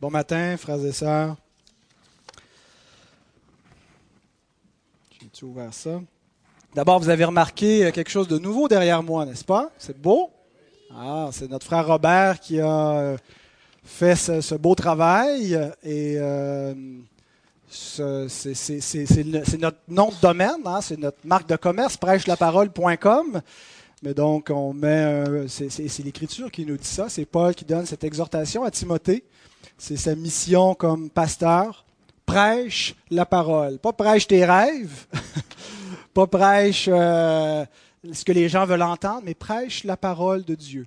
Bon matin, frères et sœurs. J'ai ouvert ça? D'abord, vous avez remarqué euh, quelque chose de nouveau derrière moi, n'est-ce pas? C'est beau? Ah, c'est notre frère Robert qui a euh, fait ce, beau travail et euh, c'est notre nom de domaine, hein, c'est notre marque de commerce, prêche-la-parole.com. Mais donc, on met, c'est l'Écriture qui nous dit ça. C'est Paul qui donne cette exhortation à Timothée. C'est sa mission comme pasteur. Prêche la parole. Pas prêche tes rêves, pas prêche euh, ce que les gens veulent entendre, mais prêche la parole de Dieu.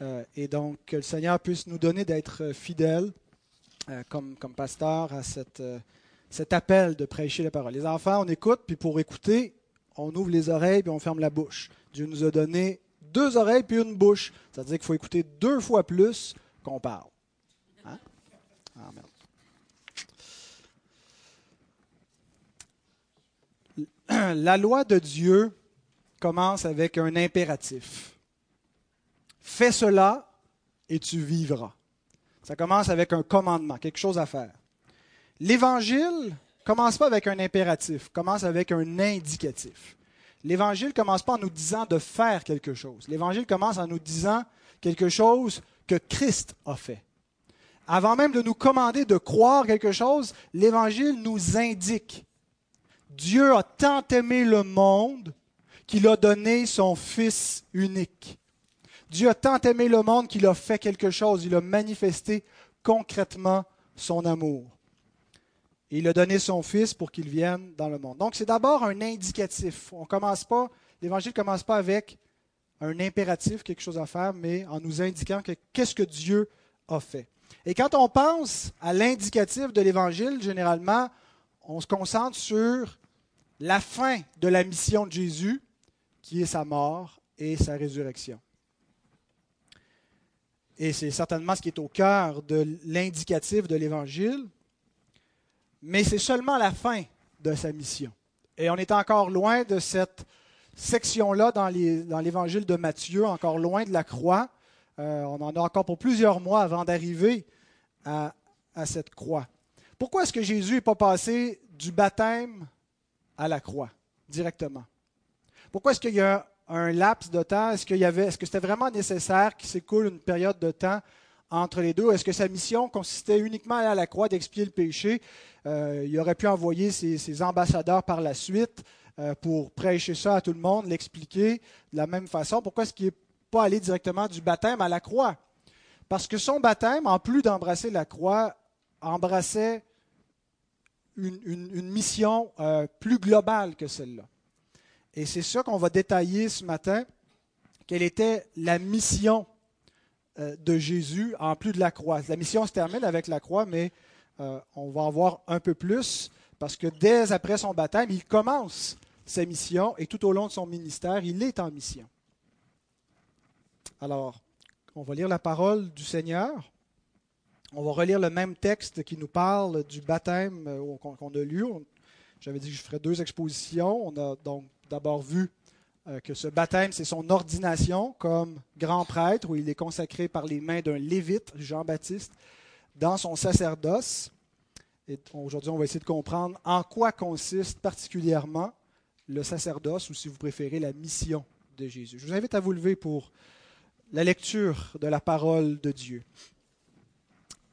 Euh, et donc, que le Seigneur puisse nous donner d'être fidèles euh, comme, comme pasteur à cette, cet appel de prêcher la parole. Les enfants, on écoute, puis pour écouter, on ouvre les oreilles, puis on ferme la bouche. Dieu nous a donné deux oreilles, puis une bouche. Ça veut dire qu'il faut écouter deux fois plus qu'on parle. La loi de Dieu commence avec un impératif. Fais cela et tu vivras. Ça commence avec un commandement, quelque chose à faire. L'évangile commence pas avec un impératif, commence avec un indicatif. L'évangile commence pas en nous disant de faire quelque chose. L'évangile commence en nous disant quelque chose que Christ a fait. Avant même de nous commander de croire quelque chose, l'Évangile nous indique. Dieu a tant aimé le monde qu'il a donné son Fils unique. Dieu a tant aimé le monde qu'il a fait quelque chose, il a manifesté concrètement son amour. Et il a donné son Fils pour qu'il vienne dans le monde. Donc c'est d'abord un indicatif. On commence pas, l'Évangile ne commence pas avec un impératif, quelque chose à faire, mais en nous indiquant qu'est-ce que Dieu a fait. Et quand on pense à l'indicatif de l'Évangile, généralement, on se concentre sur la fin de la mission de Jésus, qui est sa mort et sa résurrection. Et c'est certainement ce qui est au cœur de l'indicatif de l'Évangile, mais c'est seulement la fin de sa mission. Et on est encore loin de cette section-là dans l'Évangile de Matthieu, encore loin de la croix. Euh, on en a encore pour plusieurs mois avant d'arriver à, cette croix. Pourquoi est-ce que Jésus n'est pas passé du baptême à la croix directement? Pourquoi est-ce qu'il y a un laps de temps? Est-ce, que c'était vraiment nécessaire qu'il s'écoule une période de temps entre les deux? Est-ce que sa mission consistait uniquement à aller à la croix, d'expier le péché? Euh, il aurait pu envoyer ses, ambassadeurs par la suite euh, pour prêcher ça à tout le monde, l'expliquer de la même façon. Pourquoi est-ce qu'il n'est pas allé directement du baptême à la croix? Parce que son baptême, en plus d'embrasser la croix, embrassait une, mission euh, plus globale que celle-là. Et c'est ça qu'on va détailler ce matin, quelle était la mission de Jésus en plus de la croix. La mission se termine avec la croix, mais euh, on va en voir un peu plus, parce que dès après son baptême, il commence sa mission et tout au long de son ministère, il est en mission. Alors, on va lire la parole du Seigneur. On va relire le même texte qui nous parle du baptême euh, qu'on a lu. J'avais dit que je ferais deux expositions. On a donc d'abord vu euh, que ce baptême, c'est son ordination comme grand prêtre, où il est consacré par les mains d'un lévite, Jean-Baptiste, dans son sacerdoce. Et aujourd'hui, on va essayer de comprendre en quoi consiste particulièrement le sacerdoce, ou si vous préférez, la mission de Jésus. Je vous invite à vous lever pour la lecture de la parole de Dieu.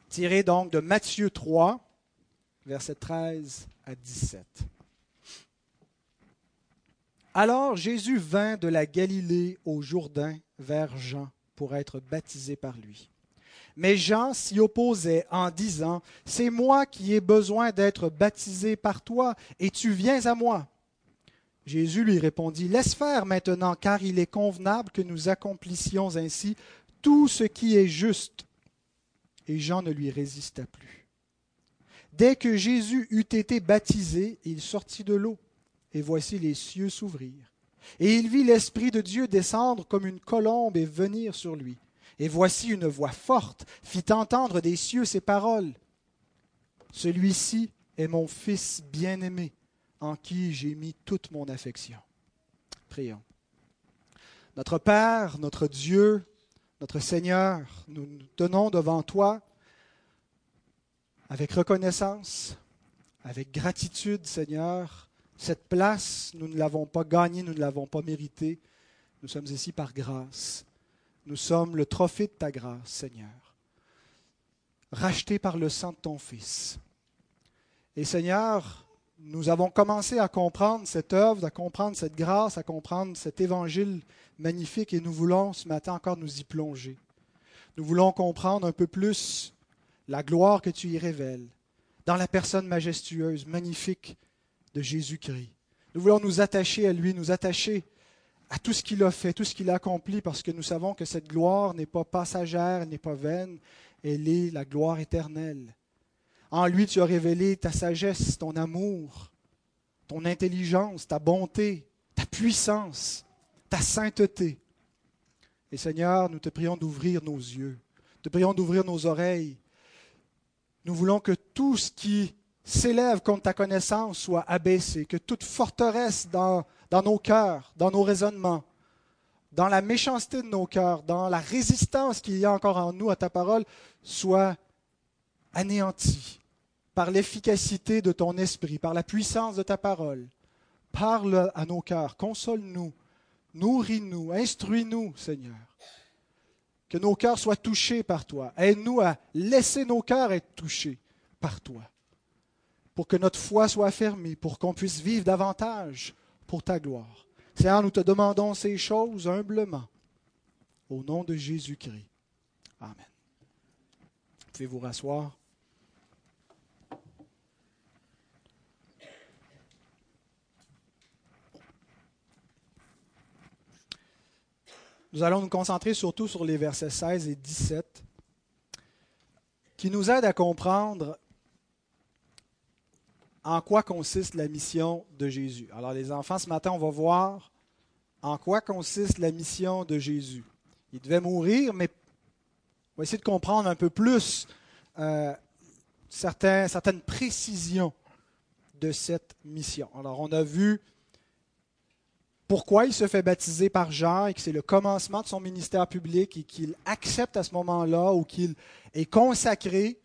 Tiré donc de Matthieu 3, versets 13 à 17. Alors Jésus vint de la Galilée au Jourdain vers Jean pour être baptisé par lui. Mais Jean s'y opposait en disant, C'est moi qui ai besoin d'être baptisé par toi, et tu viens à moi. Jésus lui répondit, Laisse faire maintenant, car il est convenable que nous accomplissions ainsi tout ce qui est juste. Et Jean ne lui résista plus. Dès que Jésus eut été baptisé, il sortit de l'eau, et voici les cieux s'ouvrirent. Et il vit l'Esprit de Dieu descendre comme une colombe et venir sur lui. Et voici une voix forte fit entendre des cieux ces paroles. Celui-ci est mon Fils bien-aimé en qui j'ai mis toute mon affection. Prions. Notre Père, notre Dieu, notre Seigneur, nous nous tenons devant toi avec reconnaissance, avec gratitude, Seigneur. Cette place, nous ne l'avons pas gagnée, nous ne l'avons pas méritée. Nous sommes ici par grâce. Nous sommes le trophée de ta grâce, Seigneur, racheté par le sang de ton Fils. Et Seigneur, nous avons commencé à comprendre cette œuvre, à comprendre cette grâce, à comprendre cet évangile magnifique et nous voulons ce matin encore nous y plonger. Nous voulons comprendre un peu plus la gloire que tu y révèles dans la personne majestueuse, magnifique de Jésus-Christ. Nous voulons nous attacher à lui, nous attacher à tout ce qu'il a fait, tout ce qu'il a accompli, parce que nous savons que cette gloire n'est pas passagère, n'est pas vaine, elle est la gloire éternelle. En lui, tu as révélé ta sagesse, ton amour, ton intelligence, ta bonté, ta puissance, ta sainteté. Et Seigneur, nous te prions d'ouvrir nos yeux, te prions d'ouvrir nos oreilles. Nous voulons que tout ce qui s'élève contre ta connaissance soit abaissé, que toute forteresse dans dans nos cœurs, dans nos raisonnements, dans la méchanceté de nos cœurs, dans la résistance qu'il y a encore en nous à ta parole, soit anéantie par l'efficacité de ton esprit, par la puissance de ta parole. Parle à nos cœurs, console-nous, nourris-nous, instruis-nous, Seigneur. Que nos cœurs soient touchés par toi. Aide-nous à laisser nos cœurs être touchés par toi. Pour que notre foi soit affermie, pour qu'on puisse vivre davantage pour ta gloire. Seigneur, nous te demandons ces choses humblement. Au nom de Jésus-Christ. Amen. Pouvez vous rasseoir? Nous allons nous concentrer surtout sur les versets 16 et 17 qui nous aident à comprendre en quoi consiste la mission de Jésus. Alors les enfants, ce matin, on va voir en quoi consiste la mission de Jésus. Il devait mourir, mais on va essayer de comprendre un peu plus euh, certaines précisions de cette mission. Alors on a vu pourquoi il se fait baptiser par Jean et que c'est le commencement de son ministère public et qu'il accepte à ce moment-là ou qu'il est consacré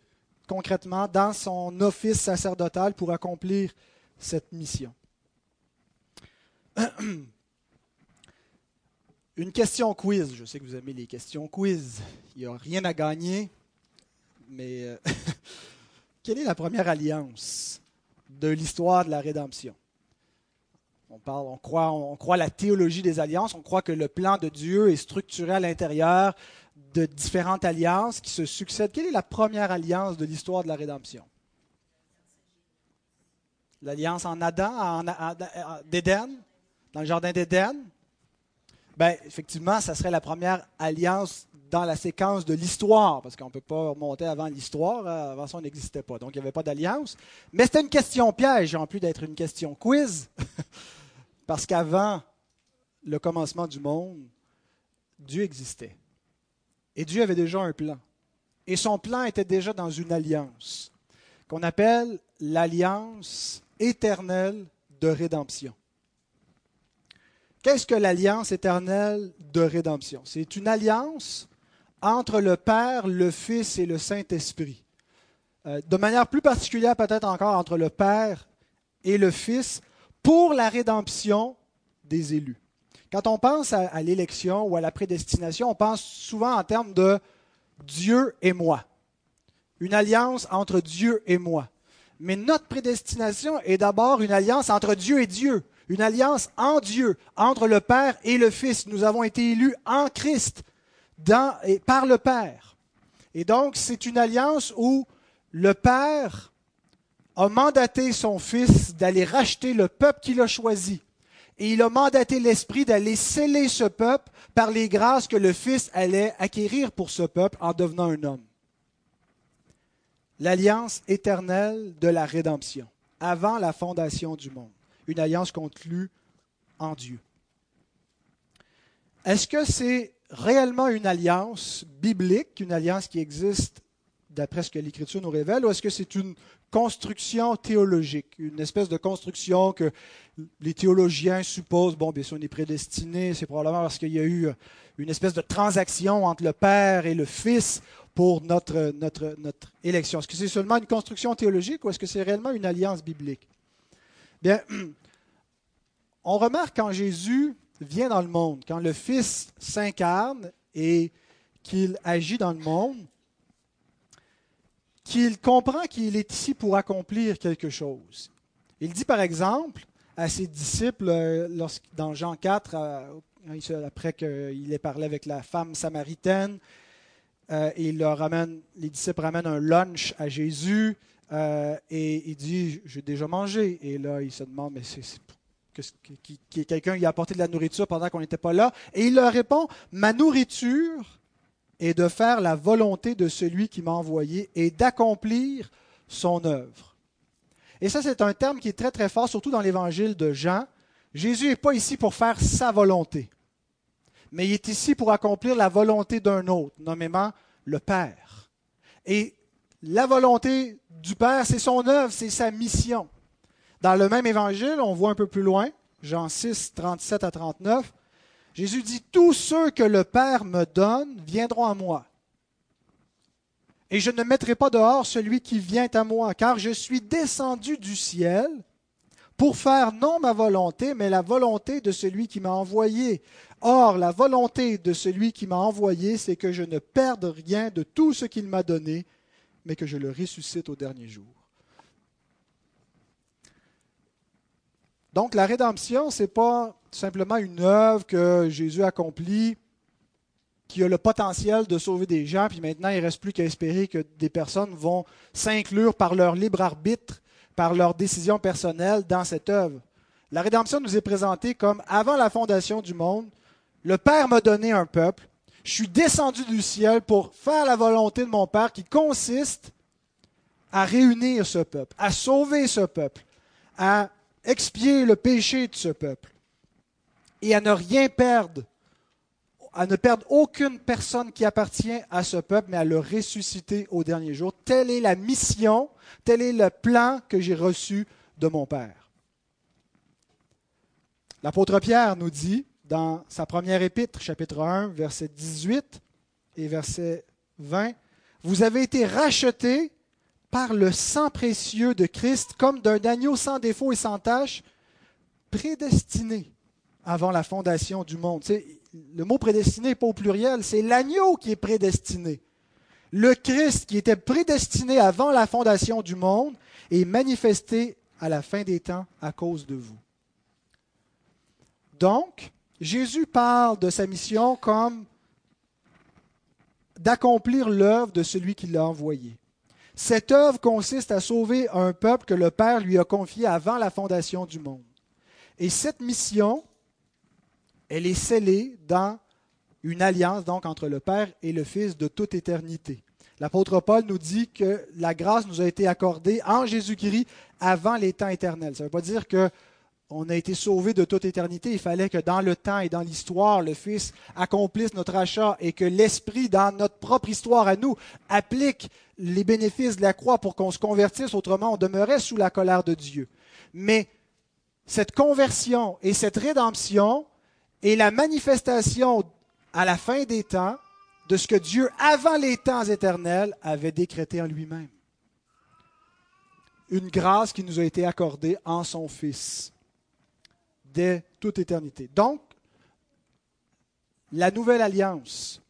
concrètement dans son office sacerdotal pour accomplir cette mission. Une question quiz. Je sais que vous aimez les questions quiz. Il n'y a rien à gagner. Mais euh, quelle est la première alliance de l'histoire de la rédemption? On, parle, on, croit, on croit la théologie des alliances, on croit que le plan de Dieu est structuré à l'intérieur de différentes alliances qui se succèdent. Quelle est la première alliance de l'histoire de la rédemption? L'alliance en Adam, en, d'Éden, dans le jardin d'Éden? Ben, effectivement, ça serait la première alliance dans la séquence de l'histoire, parce qu'on ne peut pas remonter avant l'histoire, euh, avant ça on n'existait pas, donc il n'y avait pas d'alliance. Mais c'était une question piège, en plus d'être une question quiz, parce qu'avant le commencement du monde, Dieu existait. Et Dieu avait déjà un plan. Et son plan était déjà dans une alliance qu'on appelle l'alliance éternelle de rédemption. Qu'est-ce que l'alliance éternelle de rédemption? C'est une alliance entre le Père, le Fils et le Saint-Esprit. Euh, de manière plus particulière peut-être encore entre le Père et le Fils pour la rédemption des élus. Quand on pense à, l'élection ou à la prédestination, on pense souvent en termes de Dieu et moi. Une alliance entre Dieu et moi. Mais notre prédestination est d'abord une alliance entre Dieu et Dieu, une alliance en Dieu, entre le Père et le Fils. Nous avons été élus en Christ dans, et par le Père. Et donc, c'est une alliance où le Père a mandaté son Fils d'aller racheter le peuple qu'il a choisi et il a mandaté l'Esprit d'aller sceller ce peuple par les grâces que le Fils allait acquérir pour ce peuple en devenant un homme. L'alliance éternelle de la rédemption, avant la fondation du monde. Une alliance conclue en Dieu. Est-ce que c'est réellement une alliance biblique, une alliance qui existe d'après ce que l'Écriture nous révèle, ou est-ce que c'est une construction théologique, une espèce de construction que les théologiens supposent, bon, bien si on est prédestiné, c'est probablement parce qu'il y a eu une espèce de transaction entre le Père et le Fils pour notre, notre, notre élection. Est-ce que c'est seulement une construction théologique ou est-ce que c'est réellement une alliance biblique? Bien, on remarque quand Jésus vient dans le monde, quand le Fils s'incarne et qu'il agit dans le monde, qu'il comprend qu'il est ici pour accomplir quelque chose. Il dit par exemple à ses disciples, euh, dans Jean 4, euh, après qu'il ait parlé avec la femme samaritaine, euh, il leur les disciples ramènent un lunch à Jésus et il dit J'ai déjà mangé. Et là, il se demande Mais c'est, que, quelqu'un lui a apporté de la nourriture pendant qu'on n'était pas là? Et il leur répond Ma nourriture est de faire la volonté de celui qui m'a envoyé et d'accomplir son œuvre. Et ça, c'est un terme qui est très très fort, surtout dans l'évangile de Jean. Jésus n'est pas ici pour faire sa volonté, mais il est ici pour accomplir la volonté d'un autre, nommément le Père. Et la volonté du Père, c'est son œuvre, c'est sa mission. Dans le même évangile, on voit un peu plus loin, Jean 6, 37 à 39, Jésus dit, Tous ceux que le Père me donne viendront à moi. Et je ne mettrai pas dehors celui qui vient à moi, car je suis descendu du ciel pour faire non ma volonté, mais la volonté de celui qui m'a envoyé. Or, la volonté de celui qui m'a envoyé, c'est que je ne perde rien de tout ce qu'il m'a donné, mais que je le ressuscite au dernier jour. Donc, la rédemption, ce n'est pas simplement une œuvre que Jésus accomplit qui a le potentiel de sauver des gens, puis maintenant il ne reste plus qu'à espérer que des personnes vont s'inclure par leur libre arbitre, par leur décision personnelle dans cette œuvre. La rédemption nous est présentée comme avant la fondation du monde, le Père m'a donné un peuple, je suis descendu du ciel pour faire la volonté de mon Père qui consiste à réunir ce peuple, à sauver ce peuple, à expier le péché de ce peuple et à ne rien perdre à ne perdre aucune personne qui appartient à ce peuple, mais à le ressusciter au dernier jour. Telle est la mission, tel est le plan que j'ai reçu de mon Père. L'apôtre Pierre nous dit dans sa première épître, chapitre 1, verset 18 et verset 20, Vous avez été rachetés par le sang précieux de Christ comme d'un agneau sans défaut et sans tache, prédestiné avant la fondation du monde le mot prédestiné n'est pas au pluriel, c'est l'agneau qui est prédestiné. Le Christ qui était prédestiné avant la fondation du monde est manifesté à la fin des temps à cause de vous. Donc, Jésus parle de sa mission comme d'accomplir l'œuvre de celui qui l'a envoyé. Cette œuvre consiste à sauver un peuple que le Père lui a confié avant la fondation du monde. Et cette mission, elle est scellée dans une alliance donc entre le Père et le Fils de toute éternité. L'apôtre Paul nous dit que la grâce nous a été accordée en Jésus-Christ avant les temps éternels. Ça ne veut pas dire que on a été sauvé de toute éternité. Il fallait que dans le temps et dans l'histoire, le Fils accomplisse notre achat et que l'Esprit, dans notre propre histoire à nous, applique les bénéfices de la croix pour qu'on se convertisse. Autrement, on demeurait sous la colère de Dieu. Mais cette conversion et cette rédemption et la manifestation à la fin des temps de ce que Dieu, avant les temps éternels, avait décrété en lui-même. Une grâce qui nous a été accordée en son Fils, dès toute éternité. Donc, la nouvelle alliance,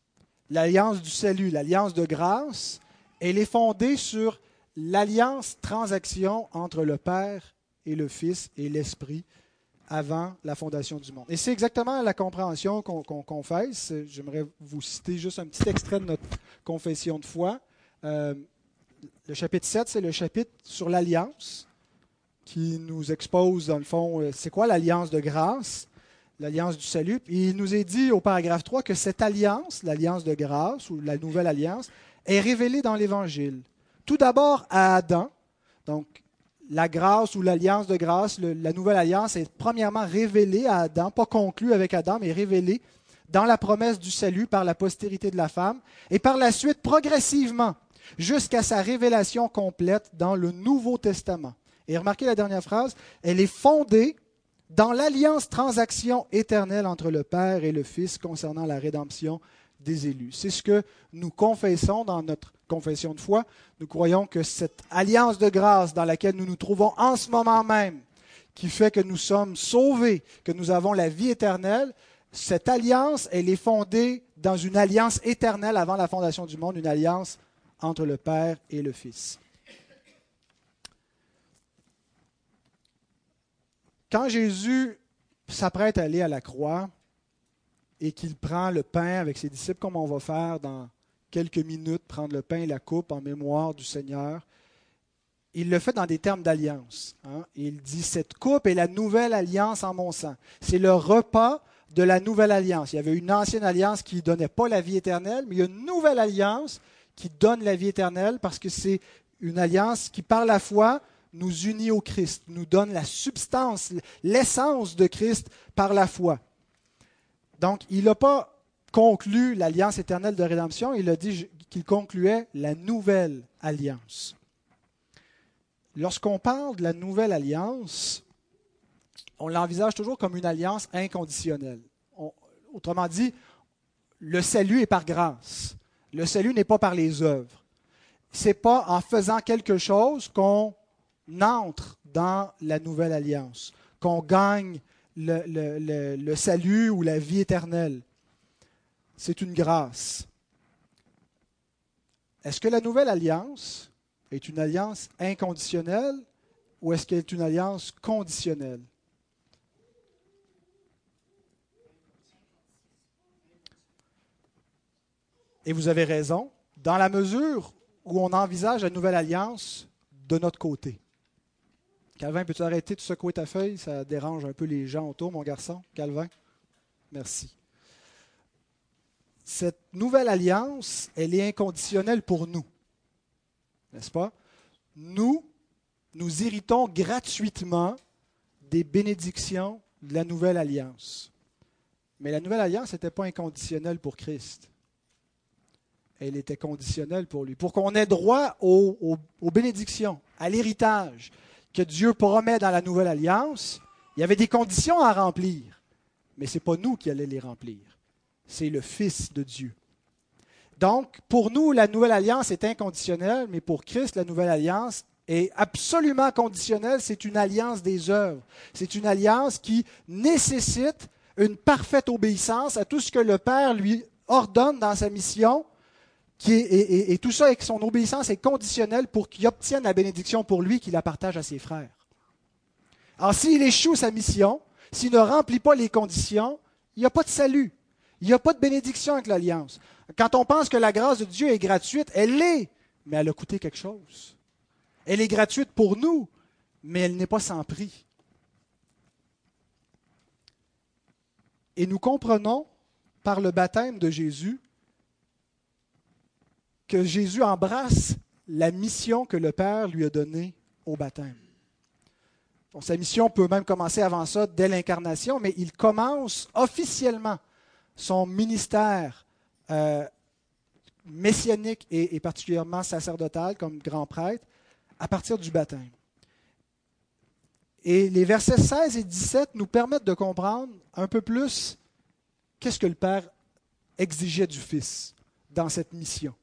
l'alliance du salut, l'alliance de grâce, elle est fondée sur l'alliance transaction entre le Père et le Fils et l'Esprit avant la fondation du monde. Et c'est exactement la compréhension qu'on confesse. J'aimerais vous citer juste un petit extrait de notre confession de foi. Euh, le chapitre 7, c'est le chapitre sur l'alliance qui nous expose, dans le fond, euh, c'est quoi l'alliance de grâce, l'alliance du salut. il nous est dit au paragraphe 3 que cette alliance, l'alliance de grâce ou la nouvelle alliance, est révélée dans l'Évangile. Tout d'abord à Adam, donc la grâce ou l'alliance de grâce, la nouvelle alliance est premièrement révélée à Adam, pas conclue avec Adam, mais révélée dans la promesse du salut par la postérité de la femme, et par la suite, progressivement, jusqu'à sa révélation complète dans le Nouveau Testament. Et remarquez la dernière phrase, elle est fondée dans l'alliance transaction éternelle entre le Père et le Fils concernant la rédemption des élus. C'est ce que nous confessons dans notre confession de foi. Nous croyons que cette alliance de grâce dans laquelle nous nous trouvons en ce moment même, qui fait que nous sommes sauvés, que nous avons la vie éternelle, cette alliance, elle est fondée dans une alliance éternelle avant la fondation du monde, une alliance entre le Père et le Fils. Quand Jésus s'apprête à aller à la croix et qu'il prend le pain avec ses disciples, comme on va faire dans quelques minutes, prendre le pain et la coupe en mémoire du Seigneur, il le fait dans des termes d'alliance. Hein. Il dit, cette coupe est la nouvelle alliance en mon sang. C'est le repas de la nouvelle alliance. Il y avait une ancienne alliance qui ne donnait pas la vie éternelle, mais il y a une nouvelle alliance qui donne la vie éternelle parce que c'est une alliance qui, par la foi, nous unit au Christ, nous donne la substance, l'essence de Christ par la foi. Donc, il n'a pas conclu l'alliance éternelle de rédemption, il a dit qu'il concluait la nouvelle alliance. Lorsqu'on parle de la nouvelle alliance, on l'envisage toujours comme une alliance inconditionnelle. autrement dit, le salut est par grâce. Le salut n'est pas par les œuvres. C'est pas en faisant quelque chose qu'on entre dans la nouvelle alliance, qu'on gagne le, le, salut ou la vie éternelle. C'est une grâce. Est-ce que la nouvelle alliance est une alliance inconditionnelle ou est-ce qu'elle est une alliance conditionnelle? Et vous avez raison, dans la mesure où on envisage la nouvelle alliance de notre côté. Calvin, peux-tu arrêter de secouer ta feuille? Ça dérange un peu les gens autour, mon garçon. Calvin, merci. Cette nouvelle alliance, elle est inconditionnelle pour nous. N'est-ce pas? Nous, nous héritons gratuitement des bénédictions de la nouvelle alliance. Mais la nouvelle alliance n'était pas inconditionnelle pour Christ. Elle était conditionnelle pour lui. Pour qu'on ait droit aux bénédictions, à l'héritage, que Dieu promet dans la nouvelle alliance, il y avait des conditions à remplir, mais ce n'est pas nous qui allons les remplir, c'est le Fils de Dieu. Donc, pour nous, la nouvelle alliance est inconditionnelle, mais pour Christ, la nouvelle alliance est absolument conditionnelle. C'est une alliance des œuvres. C'est une alliance qui nécessite une parfaite obéissance à tout ce que le Père lui ordonne dans sa mission et, tout ça, avec son obéissance est conditionnelle pour qu'il obtienne la bénédiction pour lui, qu'il la partage à ses frères. Alors, s'il échoue sa mission, s'il ne remplit pas les conditions, il n'y a pas de salut. Il n'y a pas de bénédiction avec l'alliance. Quand on pense que la grâce de Dieu est gratuite, elle l'est, mais elle a coûté quelque chose. Elle est gratuite pour nous, mais elle n'est pas sans prix. Et nous comprenons par le baptême de Jésus que Jésus embrasse la mission que le Père lui a donnée au baptême. sa mission peut même commencer avant ça, dès l'incarnation, mais il commence officiellement son ministère euh, messianique et, et, particulièrement sacerdotal comme grand prêtre à partir du baptême. Et les versets 16 et 17 nous permettent de comprendre un peu plus qu'est-ce que le Père exigeait du Fils dans cette mission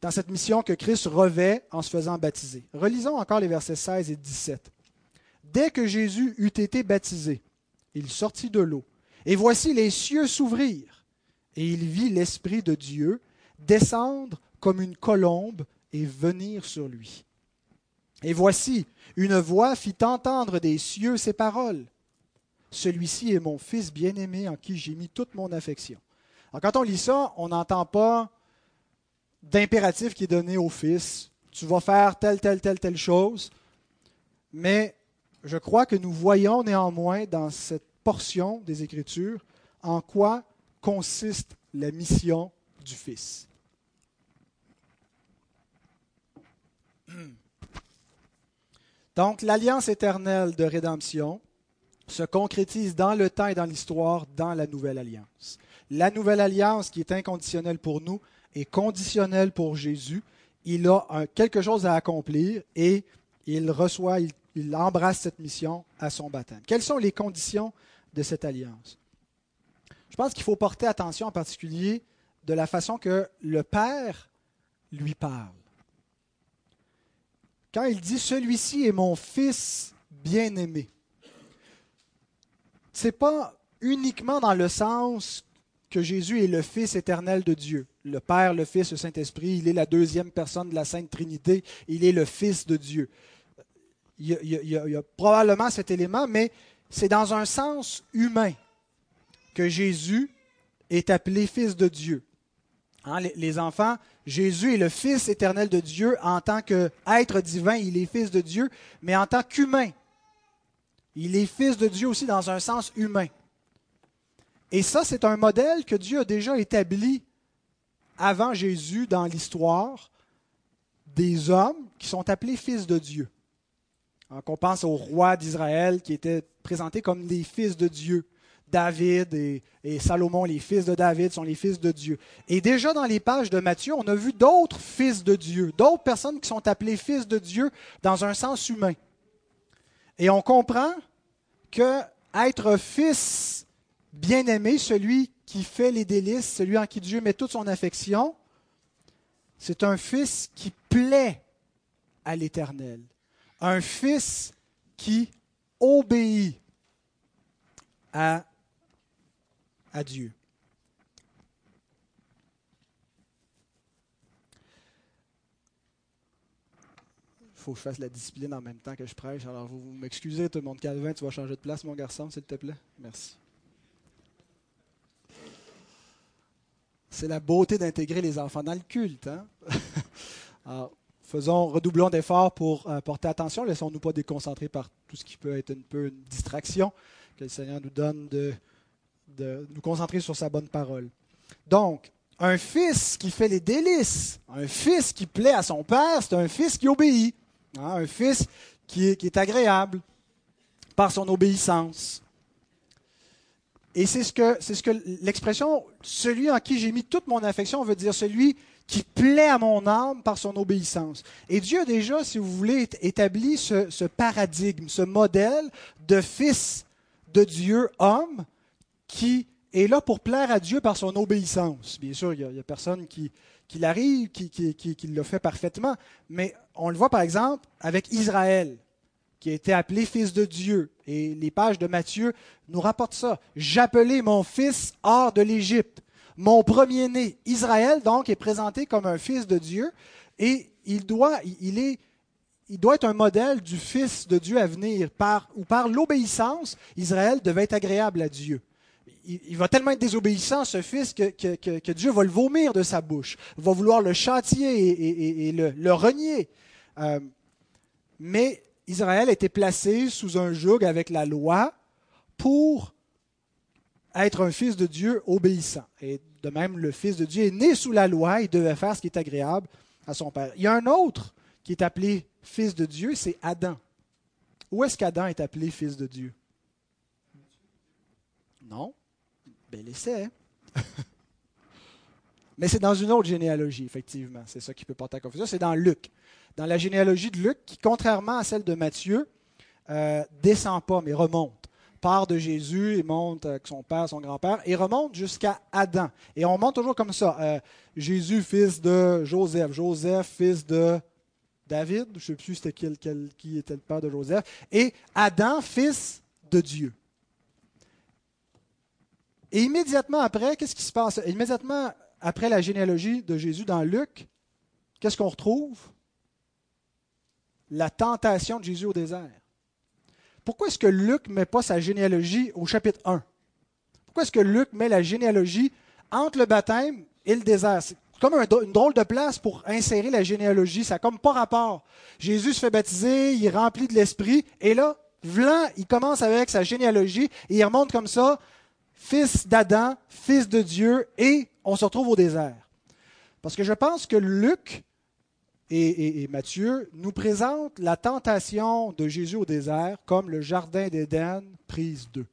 dans cette mission que Christ revêt en se faisant baptiser. Relisons encore les versets 16 et 17. Dès que Jésus eut été baptisé, il sortit de l'eau, et voici les cieux s'ouvrirent, et il vit l'Esprit de Dieu descendre comme une colombe et venir sur lui. Et voici, une voix fit entendre des cieux ces paroles. Celui-ci est mon Fils bien-aimé en qui j'ai mis toute mon affection. Alors, quand on lit ça, on n'entend pas d'impératif qui est donné au Fils. Tu vas faire telle, telle, telle, telle chose. Mais je crois que nous voyons néanmoins dans cette portion des Écritures en quoi consiste la mission du Fils. Donc, l'alliance éternelle de rédemption se concrétise dans le temps et dans l'histoire dans la nouvelle alliance. La nouvelle alliance qui est inconditionnelle pour nous est conditionnel pour Jésus. il a quelque chose à accomplir et il reçoit, il embrasse cette mission à son baptême. Quelles sont les conditions de cette alliance? Je pense qu'il faut porter attention en particulier de la façon que le Père lui parle. Quand il dit Celui-ci est mon fils bien-aimé, ce n'est pas uniquement dans le sens que Jésus est le Fils éternel de Dieu. Le Père, le Fils, le Saint-Esprit, il est la deuxième personne de la Sainte Trinité, il est le Fils de Dieu. Il y a, probablement cet élément, mais c'est dans un sens humain que Jésus est appelé Fils de Dieu. Hein, les, enfants, Jésus est le Fils éternel de Dieu en tant qu'être divin, il est Fils de Dieu, mais en tant qu'humain. Il est Fils de Dieu aussi dans un sens humain. Et ça, c'est un modèle que Dieu a déjà établi avant Jésus dans l'histoire des hommes qui sont appelés fils de Dieu. Hein, qu'on pense aux rois d'Israël qui étaient présentés comme des fils de Dieu. David et, et, Salomon, les fils de David, sont les fils de Dieu. Et déjà dans les pages de Matthieu, on a vu d'autres fils de Dieu, d'autres personnes qui sont appelées fils de Dieu dans un sens humain. Et on comprend que être fils bien-aimé, celui qui fait les délices, celui en qui Dieu met toute son affection, c'est un fils qui plaît à l'Éternel un fils qui obéit à, à Dieu. Il faut que je fasse la discipline en même temps que je prêche. Alors, vous m'excusez, tout le monde. Calvin, tu vas changer de place, mon garçon, s'il te plaît. Merci. C'est la beauté d'intégrer les enfants dans le culte. Hein? Alors, Faisons, redoublons d'efforts pour euh, porter attention. Laissons-nous pas déconcentrer par tout ce qui peut être un peu une distraction. Que le Seigneur nous donne de, nous concentrer sur sa bonne parole. Donc, un fils qui fait les délices, un fils qui plaît à son père, c'est un fils qui obéit. Hein, un fils qui est, agréable par son obéissance. Et c'est ce que, c'est ce que l'expression celui en qui j'ai mis toute mon affection veut dire celui qui plaît à mon âme par son obéissance. Et Dieu a déjà, si vous voulez, établi ce, paradigme, ce modèle de fils de Dieu, homme, qui est là pour plaire à Dieu par son obéissance. Bien sûr, il n'y a, personne qui, qui l'arrive, qui, qui, qui, le fait parfaitement, mais on le voit par exemple avec Israël, qui a été appelé fils de Dieu. Et les pages de Matthieu nous rapportent ça. J'appelais mon fils hors de l'Égypte. Mon premier-né, Israël, donc, est présenté comme un fils de Dieu et il doit, il est, il doit être un modèle du Fils de Dieu à venir. Par, ou par l'obéissance, Israël devait être agréable à Dieu. Il, va tellement être désobéissant, ce fils, que, que, Dieu va le vomir de sa bouche, va vouloir le châtier et, le, renier. Euh, mais Israël était placé sous un joug avec la loi pour être un fils de Dieu obéissant. Et de même, le Fils de Dieu est né sous la loi, il devait faire ce qui est agréable à son Père. Il y a un autre qui est appelé Fils de Dieu, c'est Adam. Où est-ce qu'Adam est appelé Fils de Dieu? Non. Ben, l'essai. Hein? Mais c'est dans une autre généalogie, effectivement. C'est ça qui peut porter à confusion. C'est dans Luc. Dans la généalogie de Luc, qui, contrairement à celle de Matthieu, euh, descend pas, mais remonte part de Jésus et monte avec son père, son grand-père, et remonte jusqu'à Adam. Et on monte toujours comme ça. Euh, Jésus, fils de Joseph. Joseph, fils de David. Je ne sais plus c'était qui était le père de Joseph. Et Adam, fils de Dieu. Et immédiatement après, qu'est-ce qui se passe? Immédiatement après la généalogie de Jésus dans Luc, qu'est-ce qu'on retrouve? La tentation de Jésus au désert. Pourquoi est-ce que Luc ne met pas sa généalogie au chapitre 1? Pourquoi est-ce que Luc met la généalogie entre le baptême et le désert? C'est comme une drôle de place pour insérer la généalogie. Ça n'a comme pas rapport. Jésus se fait baptiser, il est rempli de l'Esprit, et là, Vlan, il commence avec sa généalogie, et il remonte comme ça, fils d'Adam, fils de Dieu, et on se retrouve au désert. Parce que je pense que Luc et, Matthieu nous présente la tentation de Jésus au désert comme le jardin d'Éden, prise 2.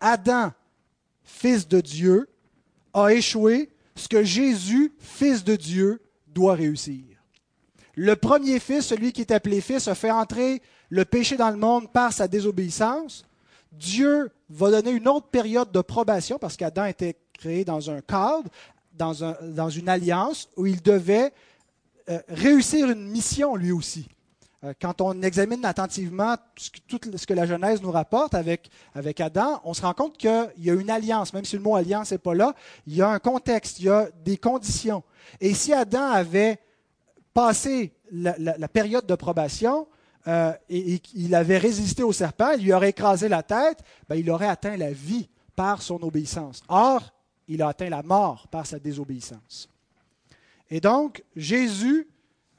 Adam, fils de Dieu, a échoué ce que Jésus, fils de Dieu, doit réussir. Le premier fils, celui qui est appelé fils, a fait entrer le péché dans le monde par sa désobéissance. Dieu va donner une autre période de probation parce qu'Adam était créé dans un cadre, dans, un, dans une alliance où il devait réussir une mission lui aussi. Euh, quand on examine attentivement tout ce que la Genèse nous rapporte avec, Adam, on se rend compte qu'il y a une alliance, même si le mot alliance n'est pas là, il y a un contexte, il y a des conditions. Et si Adam avait passé la, période de probation euh, et, qu'il avait résisté au serpent, il lui aurait écrasé la tête, ben, il aurait atteint la vie par son obéissance. Or, il a atteint la mort par sa désobéissance. Et donc, Jésus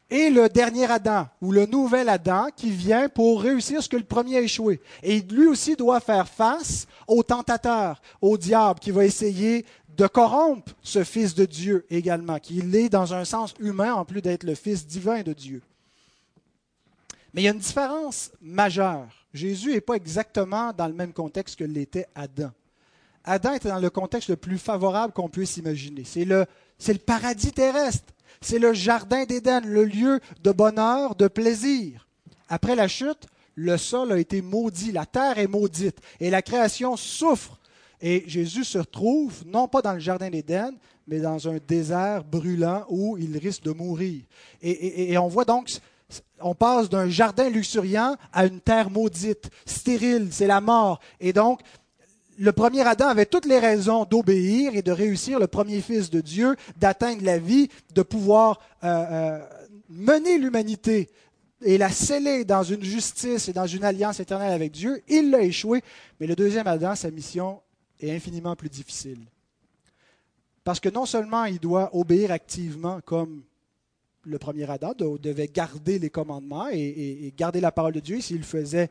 est le dernier Adam ou le nouvel Adam qui vient pour réussir ce que le premier a échoué. Et lui aussi doit faire face au tentateur, au diable qui va essayer de corrompre ce Fils de Dieu également, qui est dans un sens humain en plus d'être le Fils divin de Dieu. Mais il y a une différence majeure. Jésus n'est pas exactement dans le même contexte que l'était Adam. Adam était dans le contexte le plus favorable qu'on puisse imaginer. C'est le, c'est le paradis terrestre. C'est le jardin d'Éden, le lieu de bonheur, de plaisir. Après la chute, le sol a été maudit, la terre est maudite et la création souffre. Et Jésus se retrouve non pas dans le jardin d'Éden, mais dans un désert brûlant où il risque de mourir. Et, et on voit donc, on passe d'un jardin luxuriant à une terre maudite, stérile, c'est la mort. Et donc, le premier Adam avait toutes les raisons d'obéir et de réussir, le premier fils de Dieu, d'atteindre la vie, de pouvoir euh, euh, mener l'humanité et la sceller dans une justice et dans une alliance éternelle avec Dieu. Il l'a échoué, mais le deuxième Adam, sa mission est infiniment plus difficile. Parce que non seulement il doit obéir activement comme le premier Adam devait garder les commandements et, garder la parole de Dieu, s'il le faisait,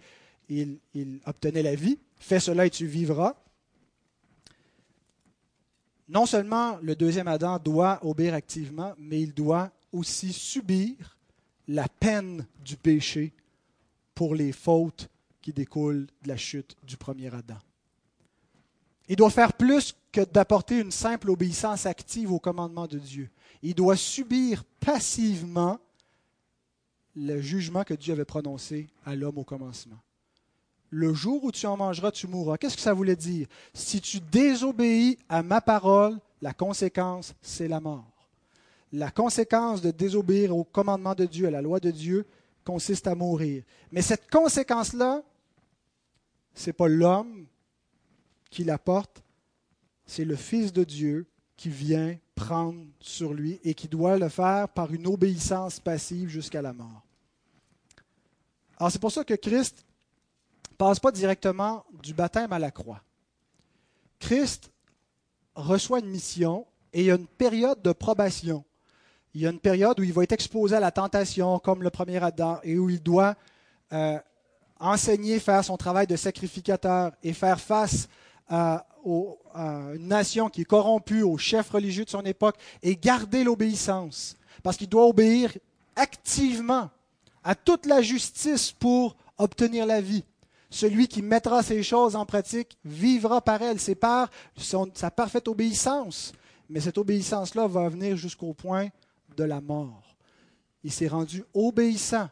il obtenait la vie, Fais cela et tu vivras. Non seulement le deuxième Adam doit obéir activement, mais il doit aussi subir la peine du péché pour les fautes qui découlent de la chute du premier Adam. Il doit faire plus que d'apporter une simple obéissance active au commandement de Dieu. Il doit subir passivement le jugement que Dieu avait prononcé à l'homme au commencement le jour où tu en mangeras, tu mourras. Qu'est-ce que ça voulait dire? Si tu désobéis à ma parole, la conséquence, c'est la mort. La conséquence de désobéir au commandement de Dieu, à la loi de Dieu, consiste à mourir. Mais cette conséquence-là, ce n'est pas l'homme qui l'apporte, c'est le Fils de Dieu qui vient prendre sur lui et qui doit le faire par une obéissance passive jusqu'à la mort. Alors c'est pour ça que Christ passe pas directement du baptême à la croix. Christ reçoit une mission et il y a une période de probation. Il y a une période où il va être exposé à la tentation comme le premier Adam et où il doit euh, enseigner, faire son travail de sacrificateur et faire face à, à, une nation qui est corrompue, aux chefs religieux de son époque et garder l'obéissance. Parce qu'il doit obéir activement à toute la justice pour obtenir la vie. Celui qui mettra ces choses en pratique vivra par elles. C'est par sa parfaite obéissance. Mais cette obéissance-là va venir jusqu'au point de la mort. Il s'est rendu obéissant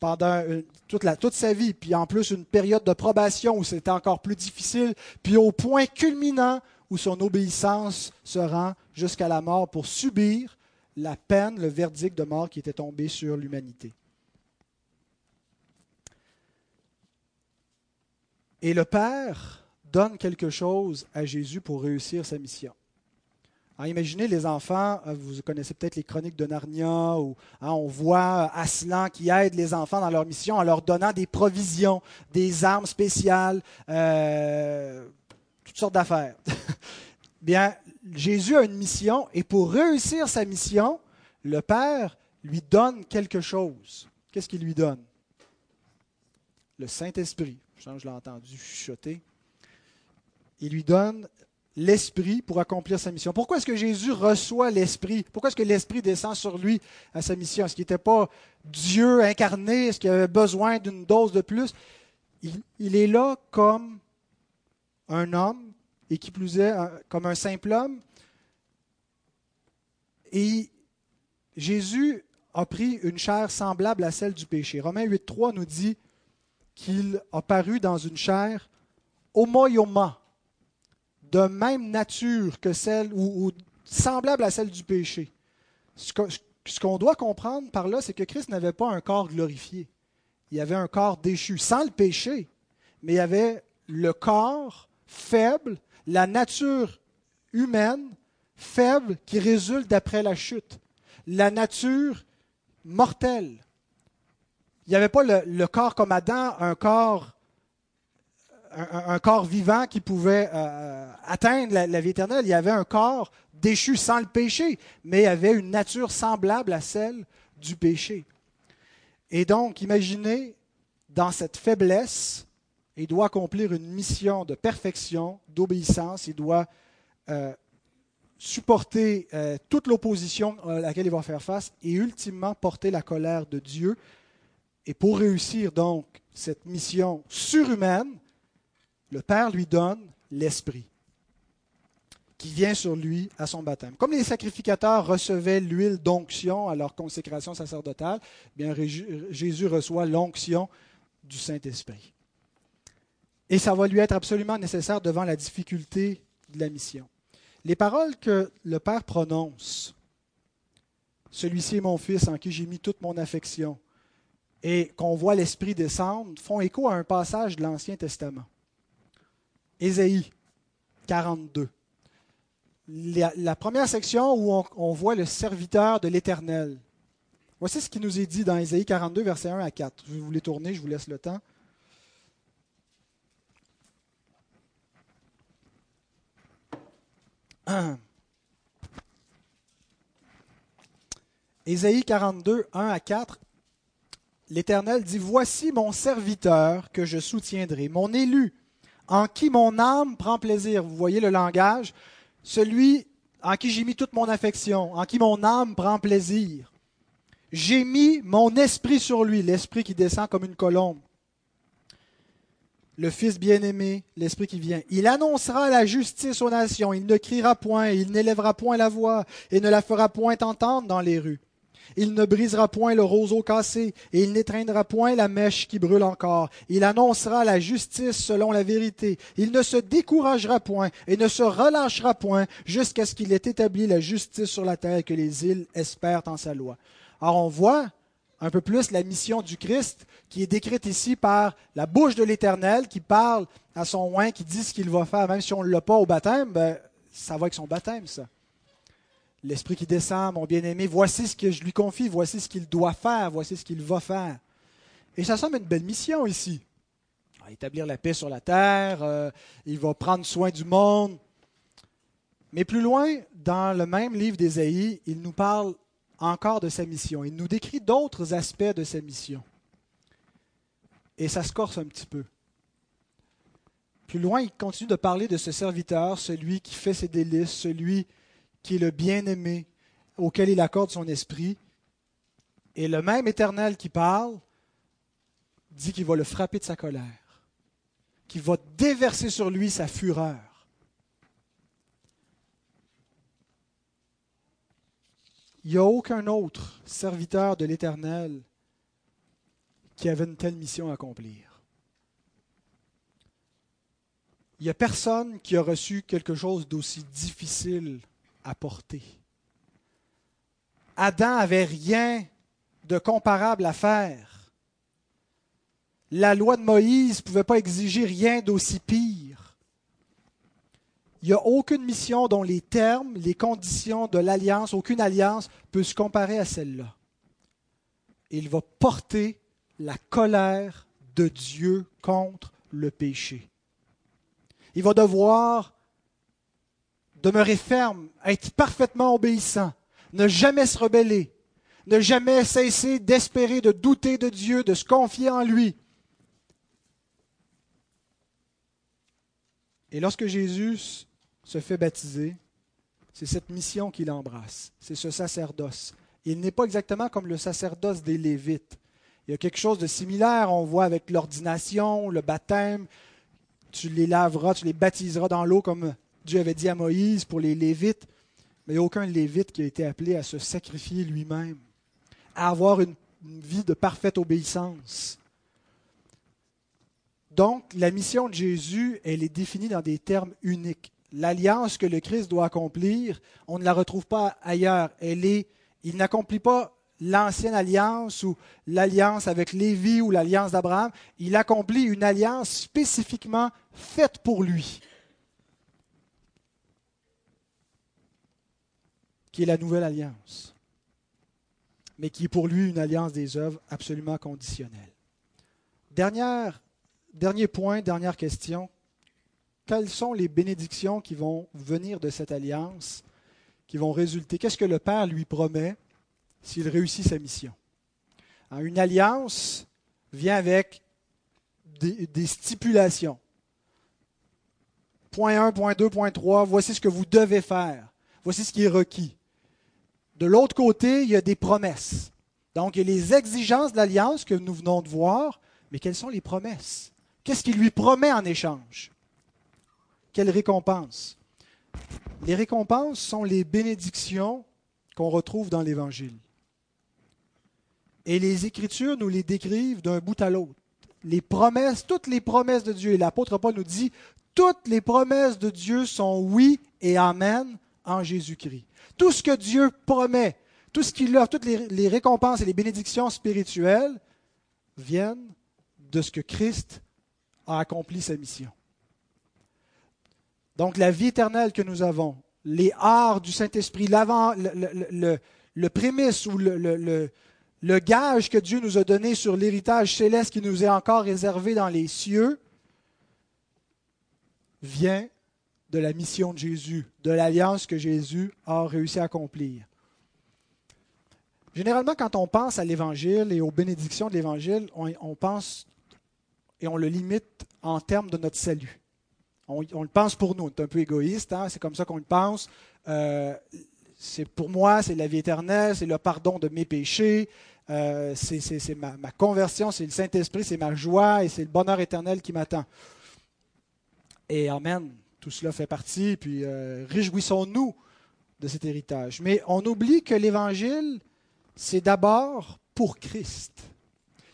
pendant toute, toute sa vie, puis en plus une période de probation où c'était encore plus difficile, puis au point culminant où son obéissance se rend jusqu'à la mort pour subir la peine, le verdict de mort qui était tombé sur l'humanité. Et le Père donne quelque chose à Jésus pour réussir sa mission. imaginez les enfants, euh, vous connaissez peut-être les chroniques de Narnia, où hein, on voit Aslan qui aide les enfants dans leur mission en leur donnant des provisions, des armes spéciales, euh, toutes sortes d'affaires. Bien, Jésus a une mission et pour réussir sa mission, le Père lui donne quelque chose. Qu'est-ce qu'il lui donne? Le Saint-Esprit je l'ai entendu chuchoter. Il lui donne l'Esprit pour accomplir sa mission. Pourquoi est-ce que Jésus reçoit l'Esprit? Pourquoi est-ce que l'Esprit descend sur lui à sa mission? Est-ce qu'il n'était pas Dieu incarné? Est-ce qu'il avait besoin d'une dose de plus? Il, est là comme un homme, et qui plus est, comme un simple homme. Et Jésus a pris une chair semblable à celle du péché. Romains 8.3 nous dit qu'il a paru dans une chair homoioma, de même nature que celle, ou, semblable à celle du péché. Ce qu'on doit comprendre par là, c'est que Christ n'avait pas un corps glorifié. Il avait un corps déchu, sans le péché, mais il avait le corps faible, la nature humaine faible qui résulte d'après la chute, la nature mortelle. Il n'y avait pas le, corps comme Adam, un corps, vivant qui pouvait euh, atteindre la, vie éternelle. Il y avait un corps déchu sans le péché, mais il avait une nature semblable à celle du péché. Et donc, imaginez, dans cette faiblesse, il doit accomplir une mission de perfection, d'obéissance, il doit euh, supporter euh, toute l'opposition à laquelle il va faire face et ultimement porter la colère de Dieu. Et pour réussir donc cette mission surhumaine, le Père lui donne l'Esprit qui vient sur lui à son baptême. Comme les sacrificateurs recevaient l'huile d'onction à leur consécration sacerdotale, bien Jésus reçoit l'onction du Saint-Esprit. Et ça va lui être absolument nécessaire devant la difficulté de la mission. Les paroles que le Père prononce, celui-ci est mon fils en qui j'ai mis toute mon affection, et qu'on voit l'Esprit descendre, font écho à un passage de l'Ancien Testament. Ésaïe 42. La, première section où on, on voit le serviteur de l'Éternel. Voici ce qui nous est dit dans Ésaïe 42, versets 1 à 4. Je vais vous les tourner, je vous laisse le temps. Ésaïe 42, 1 à 4, l'Éternel dit, Voici mon serviteur que je soutiendrai, mon élu, en qui mon âme prend plaisir. Vous voyez le langage? Celui en qui j'ai mis toute mon affection, en qui mon âme prend plaisir. J'ai mis mon esprit sur lui, l'esprit qui descend comme une colombe le Fils bien-aimé, l'Esprit qui vient. Il annoncera la justice aux nations, il ne criera point, il n'élèvera point la voix, et ne la fera point entendre dans les rues. Il ne brisera point le roseau cassé, et il n'étreindra point la mèche qui brûle encore. Il annoncera la justice selon la vérité. Il ne se découragera point, et ne se relâchera point, jusqu'à ce qu'il ait établi la justice sur la terre, et que les îles espèrent en sa loi. Alors on voit un peu plus la mission du Christ qui est décrite ici par la bouche de l'Éternel qui parle à son oin, qui dit ce qu'il va faire, même si on ne l'a pas au baptême, ben, ça va avec son baptême, ça. L'Esprit qui descend, mon bien-aimé, voici ce que je lui confie, voici ce qu'il doit faire, voici ce qu'il va faire. Et ça semble une belle mission ici. Établir la paix sur la terre, euh, il va prendre soin du monde. Mais plus loin, dans le même livre d'Ésaïe, il nous parle encore de sa mission. Il nous décrit d'autres aspects de sa mission. Et ça se corse un petit peu. Plus loin, il continue de parler de ce serviteur, celui qui fait ses délices, celui qui est le bien-aimé, auquel il accorde son esprit. Et le même éternel qui parle dit qu'il va le frapper de sa colère, qu'il va déverser sur lui sa fureur. Il n'y a aucun autre serviteur de l'Éternel qui avait une telle mission à accomplir. Il n'y a personne qui a reçu quelque chose d'aussi difficile porter. Adam n'avait rien de comparable à faire. La loi de Moïse ne pouvait pas exiger rien d'aussi pire. Il n'y a aucune mission dont les termes, les conditions de l'alliance, aucune alliance peut se comparer à celle-là. Il va porter la colère de Dieu contre le péché. Il va devoir demeurer ferme, être parfaitement obéissant, ne jamais se rebeller, ne jamais cesser d'espérer, de douter de Dieu, de se confier en lui. Et lorsque Jésus se fait baptiser, c'est cette mission qu'il embrasse, c'est ce sacerdoce. Il n'est pas exactement comme le sacerdoce des Lévites. Il y a quelque chose de similaire, on voit avec l'ordination, le baptême. Tu les laveras, tu les baptiseras dans l'eau comme Dieu avait dit à Moïse pour les Lévites. Mais il n'y a aucun Lévite qui a été appelé à se sacrifier lui-même. à avoir une, vie de parfaite obéissance. Donc, la mission de Jésus, elle est définie dans des termes uniques. L'alliance que le Christ doit accomplir, on ne la retrouve pas ailleurs. Elle est, il n'accomplit pas l'ancienne alliance ou l'alliance avec Lévi ou l'alliance d'Abraham. Il accomplit une alliance spécifiquement faite pour lui, qui est la nouvelle alliance, mais qui est pour lui une alliance des œuvres absolument conditionnelle. Dernier point, dernière question. Quelles sont les bénédictions qui vont venir de cette alliance, qui vont résulter? Qu'est-ce que le Père lui promet s'il réussit sa mission? Une alliance vient avec des, stipulations. Point 1, point 2, point 3, voici ce que vous devez faire. Voici ce qui est requis. De l'autre côté, il y a des promesses. Donc, il y a les exigences de l'alliance que nous venons de voir, mais quelles sont les promesses? Qu'est-ce qu'il lui promet en échange? Quelle récompense? Les récompenses sont les bénédictions qu'on retrouve dans l'Évangile. Et les Écritures nous les décrivent d'un bout à l'autre. Les promesses, toutes les promesses de Dieu, et l'apôtre Paul nous dit, toutes les promesses de Dieu sont oui et amen en Jésus-Christ. Tout ce que Dieu promet, tout ce qu'il offre, toutes les, récompenses et les bénédictions spirituelles viennent de ce que Christ a accompli sa mission. Donc la vie éternelle que nous avons, les arts du Saint-Esprit, l'avant, le, le, prémisse ou le, le gage que Dieu nous a donné sur l'héritage céleste qui nous est encore réservé dans les cieux, vient de la mission de Jésus, de l'alliance que Jésus a réussi à accomplir. Généralement, quand on pense à l'Évangile et aux bénédictions de l'Évangile, on pense et on le limite en termes de notre salut. On, le pense pour nous, on est un peu égoïste, hein, c'est comme ça qu'on le pense. Euh, c'est pour moi, c'est la vie éternelle, c'est le pardon de mes péchés, euh, c'est ma, conversion, c'est le Saint-Esprit, c'est ma joie et c'est le bonheur éternel qui m'attend. Et Amen, tout cela fait partie, puis euh, réjouissons-nous de cet héritage. Mais on oublie que l'Évangile, c'est d'abord pour Christ,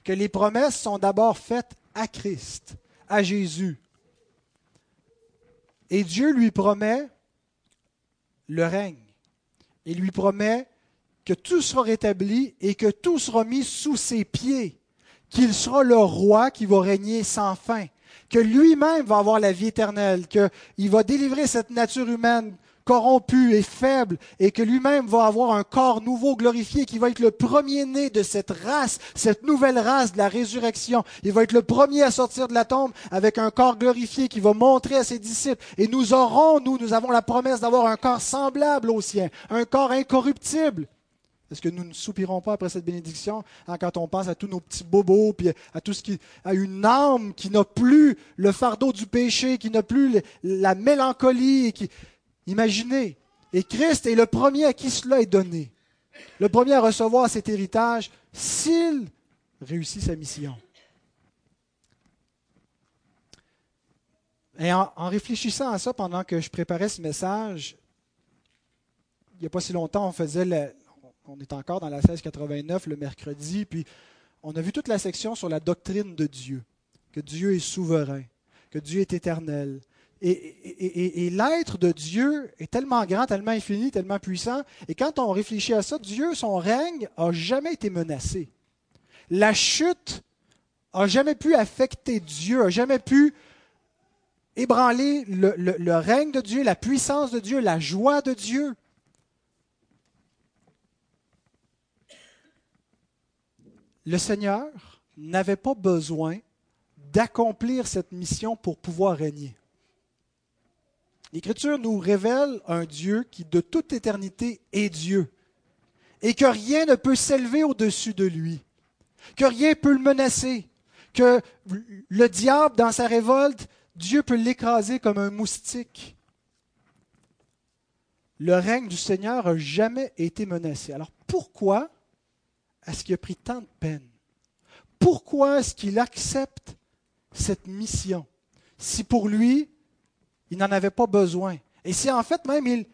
que les promesses sont d'abord faites à Christ, à Jésus. Et Dieu lui promet le règne. Il lui promet que tout sera rétabli et que tout sera mis sous ses pieds, qu'il sera le roi qui va régner sans fin, que lui-même va avoir la vie éternelle, qu'il va délivrer cette nature humaine corrompu et faible, et que lui-même va avoir un corps nouveau, glorifié, qui va être le premier-né de cette race, cette nouvelle race de la résurrection. Il va être le premier à sortir de la tombe avec un corps glorifié qui va montrer à ses disciples. Et nous aurons, nous, nous avons la promesse d'avoir un corps semblable au sien, un corps incorruptible. Est-ce que nous ne soupirons pas après cette bénédiction hein, quand on pense à tous nos petits bobos, puis à tout ce qui, à une âme qui n'a plus le fardeau du péché, qui n'a plus la mélancolie, Imaginez. Et Christ est le premier à qui cela est donné. Le premier à recevoir cet héritage s'il réussit sa mission. Et en, réfléchissant à ça pendant que je préparais ce message, il n'y a pas si longtemps, on faisait on est encore dans la 1689 le mercredi, puis on a vu toute la section sur la doctrine de Dieu, que Dieu est souverain, que Dieu est éternel, et, l'être de Dieu est tellement grand, tellement infini, tellement puissant. Et quand on réfléchit à ça, Dieu, son règne, n'a jamais été menacé. La chute n'a jamais pu affecter Dieu, n'a jamais pu ébranler le, le règne de Dieu, la puissance de Dieu, la joie de Dieu. Le Seigneur n'avait pas besoin d'accomplir cette mission pour pouvoir régner. L'Écriture nous révèle un Dieu qui de toute éternité est Dieu et que rien ne peut s'élever au-dessus de lui, que rien ne peut le menacer, que le diable, dans sa révolte, Dieu peut l'écraser comme un moustique. Le règne du Seigneur n'a jamais été menacé. Alors pourquoi est-ce qu'il a pris tant de peine? Pourquoi est-ce qu'il accepte cette mission? Si pour lui, il n'en avait pas besoin. Et si en fait même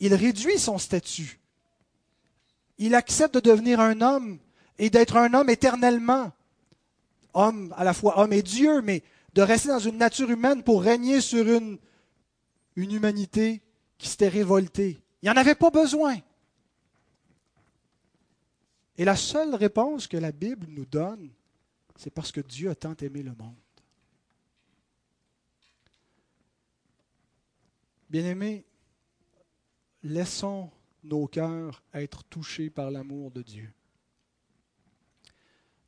il, réduit son statut. Il accepte de devenir un homme et d'être un homme éternellement. Homme, à la fois homme et Dieu, mais de rester dans une nature humaine pour régner sur une, une humanité qui s'était révoltée. Il n'y en avait pas besoin. Et la seule réponse que la Bible nous donne, c'est parce que Dieu a tant aimé le monde. Bien-aimés, laissons nos cœurs être touchés par l'amour de Dieu.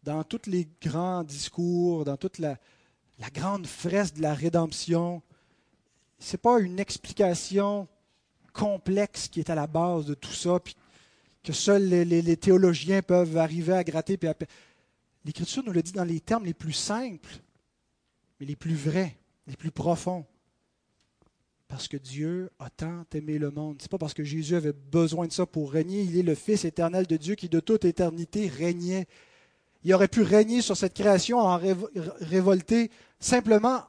Dans tous les grands discours, dans toute la, grande fresque de la rédemption, ce n'est pas une explication complexe qui est à la base de tout ça, que seuls les, théologiens peuvent arriver à gratter. L'Écriture nous le dit dans les termes les plus simples, mais les plus vrais, les plus profonds. Parce que Dieu a tant aimé le monde. Ce n'est pas parce que Jésus avait besoin de ça pour régner. Il est le Fils éternel de Dieu qui de toute éternité régnait. Il aurait pu régner sur cette création en révolter simplement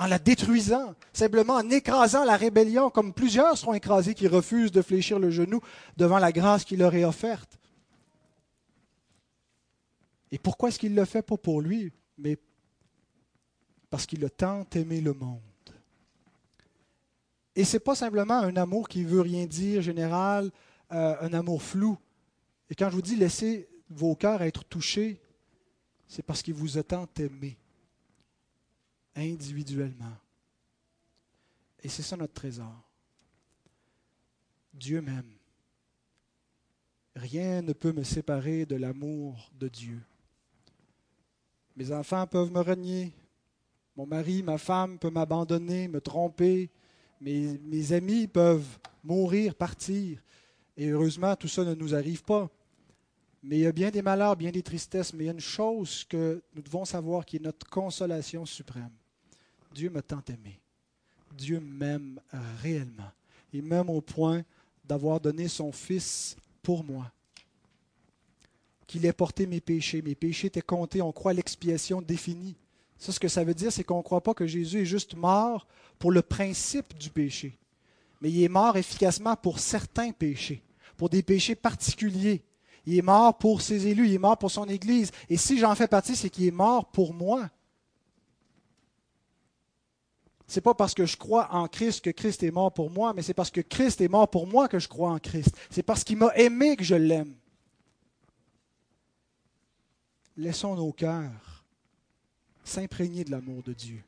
en la détruisant, simplement en écrasant la rébellion, comme plusieurs seront écrasés qui refusent de fléchir le genou devant la grâce qu'il leur est offerte. Et pourquoi est-ce qu'il le fait pas pour lui, mais parce qu'il a tant aimé le monde. Et ce n'est pas simplement un amour qui veut rien dire, général, euh, un amour flou. Et quand je vous dis laissez vos cœurs être touchés, c'est parce qu'il vous a tant aimé individuellement. Et c'est ça notre trésor. Dieu m'aime. Rien ne peut me séparer de l'amour de Dieu. Mes enfants peuvent me renier. Mon mari, ma femme peuvent m'abandonner, me tromper. Mes, mes amis peuvent mourir, partir. Et heureusement, tout ça ne nous arrive pas. Mais il y a bien des malheurs, bien des tristesses, mais il y a une chose que nous devons savoir qui est notre consolation suprême. Dieu m'a tant aimé. Dieu m'aime réellement. Et même au point d'avoir donné son Fils pour moi. Qu'il ait porté mes péchés. Mes péchés étaient comptés. On croit l'expiation définie. Ça, ce que ça veut dire, c'est qu'on ne croit pas que Jésus est juste mort pour le principe du péché. Mais il est mort efficacement pour certains péchés, pour des péchés particuliers. Il est mort pour ses élus, il est mort pour son Église. Et si j'en fais partie, c'est qu'il est mort pour moi n'est pas parce que je crois en Christ que Christ est mort pour moi, mais c'est parce que Christ est mort pour moi que je crois en Christ. C'est parce qu'il m'a aimé que je l'aime. Laissons nos cœurs s'imprégner de l'amour de Dieu,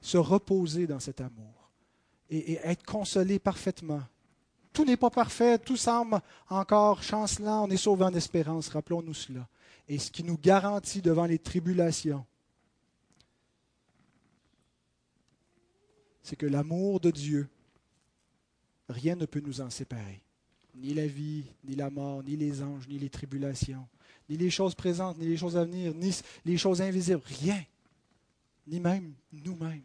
se reposer dans cet amour et, et être consolés parfaitement. Tout n'est pas parfait, tout semble encore chancelant, on est sauvé en espérance, rappelons-nous cela. Et ce qui nous garantit devant les tribulations, c'est que l'amour de Dieu, rien ne peut nous en séparer. Ni la vie, ni la mort, ni les anges, ni les tribulations, ni les choses présentes, ni les choses à venir, ni les choses invisibles, rien. Ni même nous-mêmes.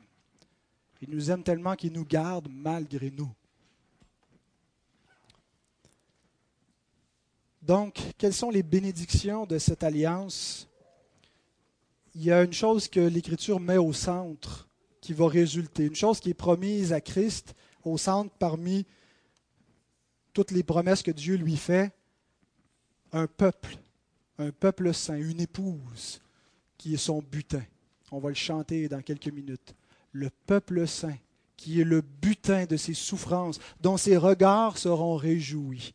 Il nous aime tellement qu'il nous garde malgré nous. Donc, quelles sont les bénédictions de cette alliance? Il y a une chose que l'Écriture met au centre qui va résulter. Une chose qui est promise à Christ au centre parmi toutes les promesses que Dieu lui fait, un peuple, un peuple saint, une épouse qui est son butin. On va le chanter dans quelques minutes. Le peuple saint qui est le butin de ses souffrances, dont ses regards seront réjouis.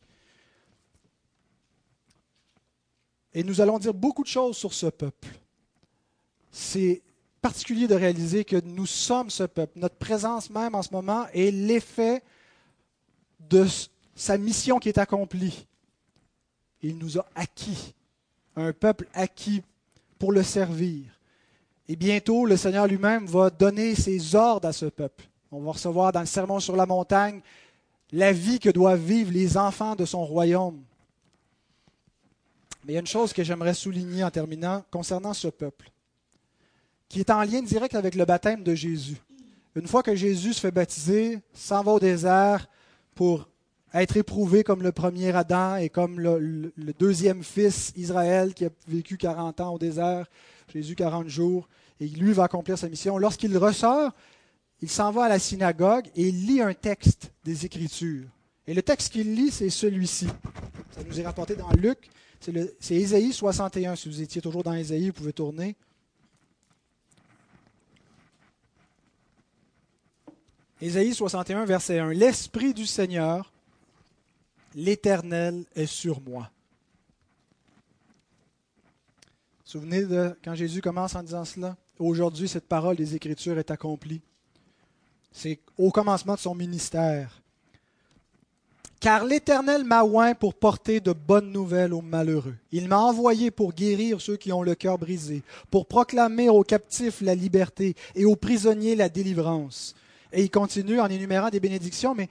Et nous allons dire beaucoup de choses sur ce peuple. C'est particulier de réaliser que nous sommes ce peuple. Notre présence même en ce moment est l'effet de sa mission qui est accomplie. Il nous a acquis, un peuple acquis pour le servir. Et bientôt, le Seigneur lui-même va donner ses ordres à ce peuple. On va recevoir dans le Sermon sur la montagne la vie que doivent vivre les enfants de son royaume. Mais il y a une chose que j'aimerais souligner en terminant concernant ce peuple qui est en lien direct avec le baptême de Jésus. Une fois que Jésus se fait baptiser, s'en va au désert pour être éprouvé comme le premier Adam et comme le, deuxième fils Israël qui a vécu 40 ans au désert, Jésus 40 jours, et lui va accomplir sa mission. Lorsqu'il ressort, il s'en va à la synagogue et il lit un texte des Écritures. Et le texte qu'il lit, c'est celui-ci. Ça nous est rapporté dans Luc. C'est Ésaïe 61. Si vous étiez toujours dans Ésaïe, vous pouvez tourner. Ésaïe 61, verset 1. L'Esprit du Seigneur, l'Éternel est sur moi. Souvenez de quand Jésus commence en disant cela? Aujourd'hui, cette parole des Écritures est accomplie. C'est au commencement de son ministère. Car l'Éternel m'a oint pour porter de bonnes nouvelles aux malheureux. Il m'a envoyé pour guérir ceux qui ont le cœur brisé, pour proclamer aux captifs la liberté et aux prisonniers la délivrance. Et il continue en énumérant des bénédictions, mais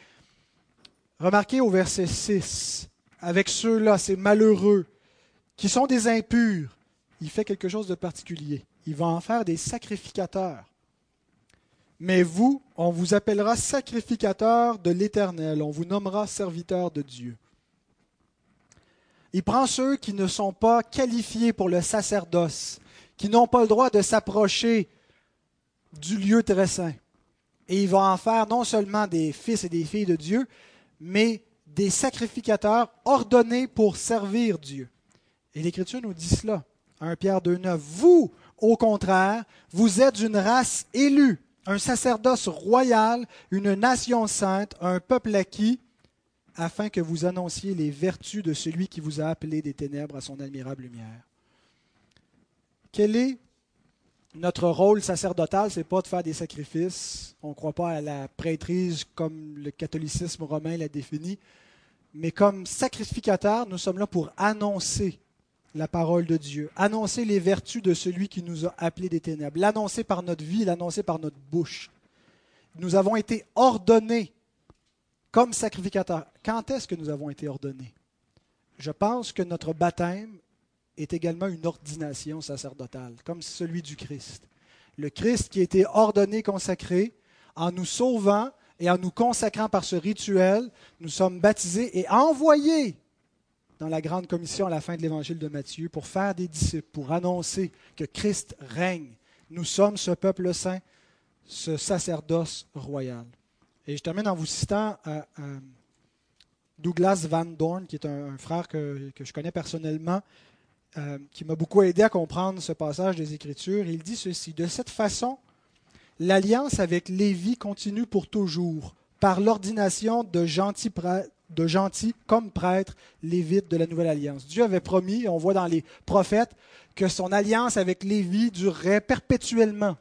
remarquez au verset 6, avec ceux-là, ces malheureux, qui sont des impurs, il fait quelque chose de particulier. Il va en faire des sacrificateurs. Mais vous, on vous appellera sacrificateur de l'Éternel, on vous nommera serviteur de Dieu. Il prend ceux qui ne sont pas qualifiés pour le sacerdoce, qui n'ont pas le droit de s'approcher du lieu très saint. Et il va en faire non seulement des fils et des filles de Dieu, mais des sacrificateurs ordonnés pour servir Dieu. Et l'Écriture nous dit cela. 1 Pierre 2,9. Vous, au contraire, vous êtes une race élue, un sacerdoce royal, une nation sainte, un peuple acquis, afin que vous annonciez les vertus de celui qui vous a appelé des ténèbres à son admirable lumière. Quel est notre rôle sacerdotal, c'est pas de faire des sacrifices. On ne croit pas à la prêtrise comme le catholicisme romain l'a défini. Mais comme sacrificateur, nous sommes là pour annoncer la parole de Dieu, annoncer les vertus de celui qui nous a appelés des ténèbres, l'annoncer par notre vie, l'annoncer par notre bouche. Nous avons été ordonnés comme sacrificateurs. Quand est-ce que nous avons été ordonnés? Je pense que notre baptême est également une ordination sacerdotale, comme celui du Christ. Le Christ qui a été ordonné, consacré, en nous sauvant et en nous consacrant par ce rituel, nous sommes baptisés et envoyés dans la grande commission à la fin de l'évangile de Matthieu pour faire des disciples, pour annoncer que Christ règne. Nous sommes ce peuple saint, ce sacerdoce royal. Et je termine en vous citant euh, euh, Douglas Van Dorn, qui est un, frère que, je connais personnellement, euh, qui m'a beaucoup aidé à comprendre ce passage des Écritures. Il dit ceci, De cette façon, l'alliance avec Lévi continue pour toujours, par l'ordination de gentils, de gentils comme prêtres lévites de la Nouvelle Alliance. Dieu avait promis, on voit dans les prophètes, que son alliance avec Lévi durerait perpétuellement.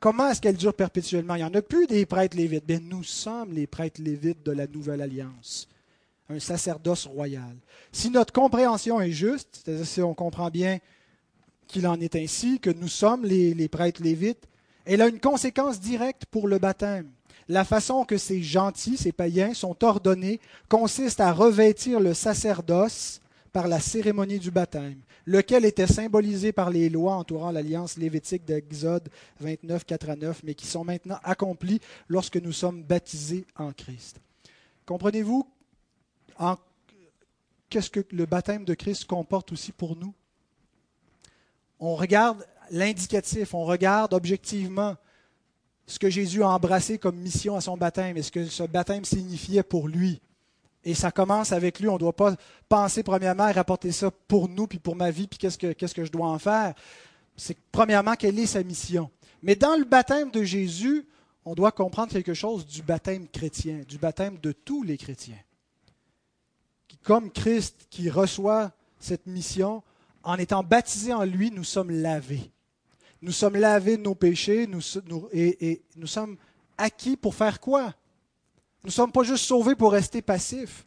Comment est-ce qu'elle dure perpétuellement? Il n'y en a plus des prêtres lévites. Bien, nous sommes les prêtres lévites de la Nouvelle Alliance, un sacerdoce royal. Si notre compréhension est juste, c'est-à-dire si on comprend bien qu'il en est ainsi, que nous sommes les, les prêtres lévites, elle a une conséquence directe pour le baptême. La façon que ces gentils, ces païens, sont ordonnés consiste à revêtir le sacerdoce par la cérémonie du baptême, lequel était symbolisé par les lois entourant l'alliance lévitique d'Exode 29, 4 à 9, mais qui sont maintenant accomplies lorsque nous sommes baptisés en Christ. Comprenez-vous qu'est-ce que le baptême de Christ comporte aussi pour nous? On regarde l'indicatif, on regarde objectivement ce que Jésus a embrassé comme mission à son baptême et ce que ce baptême signifiait pour lui. Et ça commence avec lui. On ne doit pas penser premièrement à rapporter ça pour nous, puis pour ma vie, puis qu'est-ce que, qu'est-ce que je dois en faire. C'est premièrement quelle est sa mission. Mais dans le baptême de Jésus, on doit comprendre quelque chose du baptême chrétien, du baptême de tous les chrétiens. Comme Christ qui reçoit cette mission, en étant baptisé en lui, nous sommes lavés. Nous sommes lavés de nos péchés nous, et, nous sommes acquis pour faire quoi? Nous ne sommes pas juste sauvés pour rester passifs.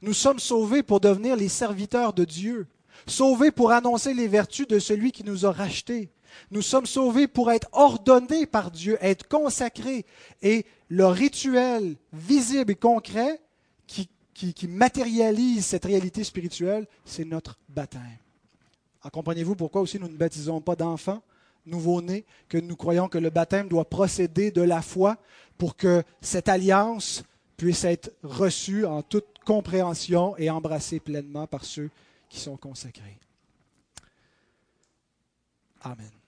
Nous sommes sauvés pour devenir les serviteurs de Dieu, sauvés pour annoncer les vertus de celui qui nous a rachetés. Nous sommes sauvés pour être ordonnés par Dieu, être consacrés. Et le rituel visible et concret qui, matérialise cette réalité spirituelle, c'est notre baptême. comprenez-vous pourquoi aussi nous ne baptisons pas d'enfants? Nouveau-né, que nous croyons que le baptême doit procéder de la foi pour que cette alliance puisse être reçue en toute compréhension et embrassée pleinement par ceux qui sont consacrés. Amen.